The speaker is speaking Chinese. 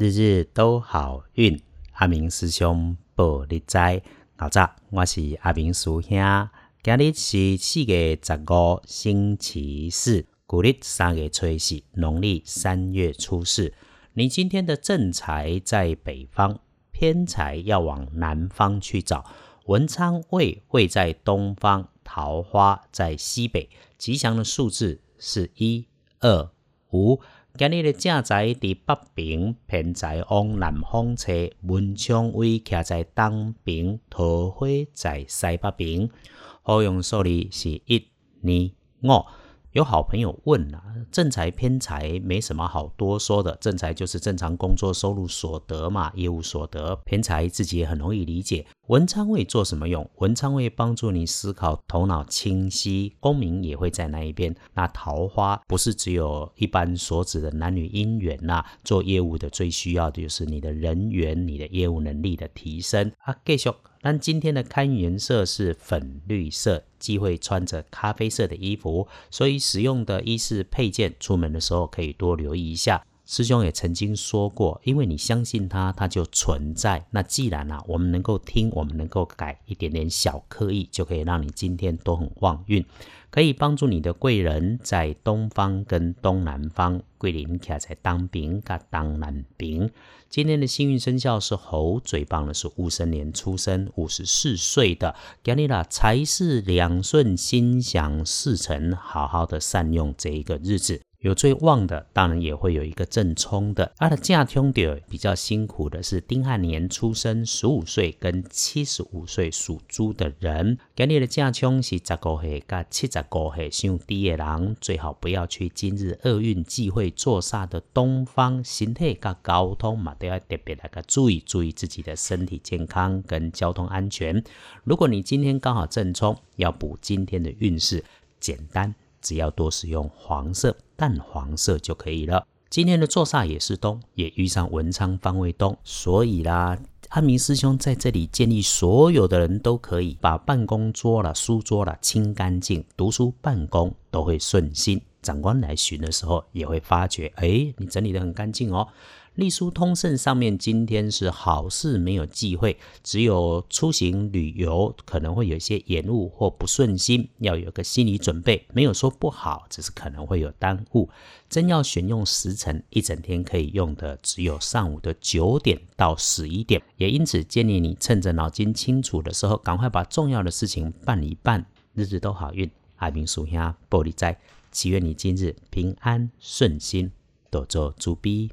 日日都好运，阿明师兄报你知。老早，我是阿明师兄。今日是四月十五，星期四，古历三月初四，农历三月初四。你今天的正财在北方，偏财要往南方去找。文昌位位在东方，桃花在西北。吉祥的数字是一二五。今日的正在伫北边，偏在往南方车，文昌位徛在东边，桃花在西北边。好用数字是一、二、五。有好朋友问啊，正财偏财没什么好多说的，正财就是正常工作收入所得嘛，业务所得。偏财自己也很容易理解。文昌位做什么用？文昌位帮助你思考，头脑清晰，功名也会在那一边。那桃花不是只有一般所指的男女姻缘呐，做业务的最需要的就是你的人缘，你的业务能力的提升啊。继续，但今天的看颜色是粉绿色，忌讳穿着咖啡色的衣服，所以使用的衣饰配件，出门的时候可以多留意一下。师兄也曾经说过，因为你相信它，它就存在。那既然啊，我们能够听，我们能够改一点点小刻意，就可以让你今天都很旺运，可以帮助你的贵人在东方跟东南方。桂林卡在当兵跟当南兵。今天的幸运生肖是猴，最棒的是戊申年出生，五十四岁的。给你啦，财势两顺，心想事成，好好的善用这一个日子。有最旺的，当然也会有一个正冲的。它的嫁兄弟比较辛苦的是丁亥年出生，十五岁跟七十五岁属猪的人。今日的嫁兄是十五岁跟七十五岁属低的人，最好不要去今日厄运忌讳坐煞的东方。身体跟交通嘛，都要特别来个注意，注意自己的身体健康跟交通安全。如果你今天刚好正冲，要补今天的运势，简单。只要多使用黄色、淡黄色就可以了。今天的坐煞也是东，也遇上文昌方位东，所以啦，阿明师兄在这里建议所有的人都可以把办公桌了、书桌了清干净，读书办公都会顺心。长官来巡的时候也会发觉，哎，你整理的很干净哦。隶书通胜上面，今天是好事没有忌讳，只有出行旅游可能会有一些延误或不顺心，要有个心理准备。没有说不好，只是可能会有耽误。真要选用时辰，一整天可以用的只有上午的九点到十一点。也因此建议你趁着脑筋清楚的时候，赶快把重要的事情办一办，日日都好运。爱民属下玻璃斋，祈愿你今日平安顺心，多做主逼。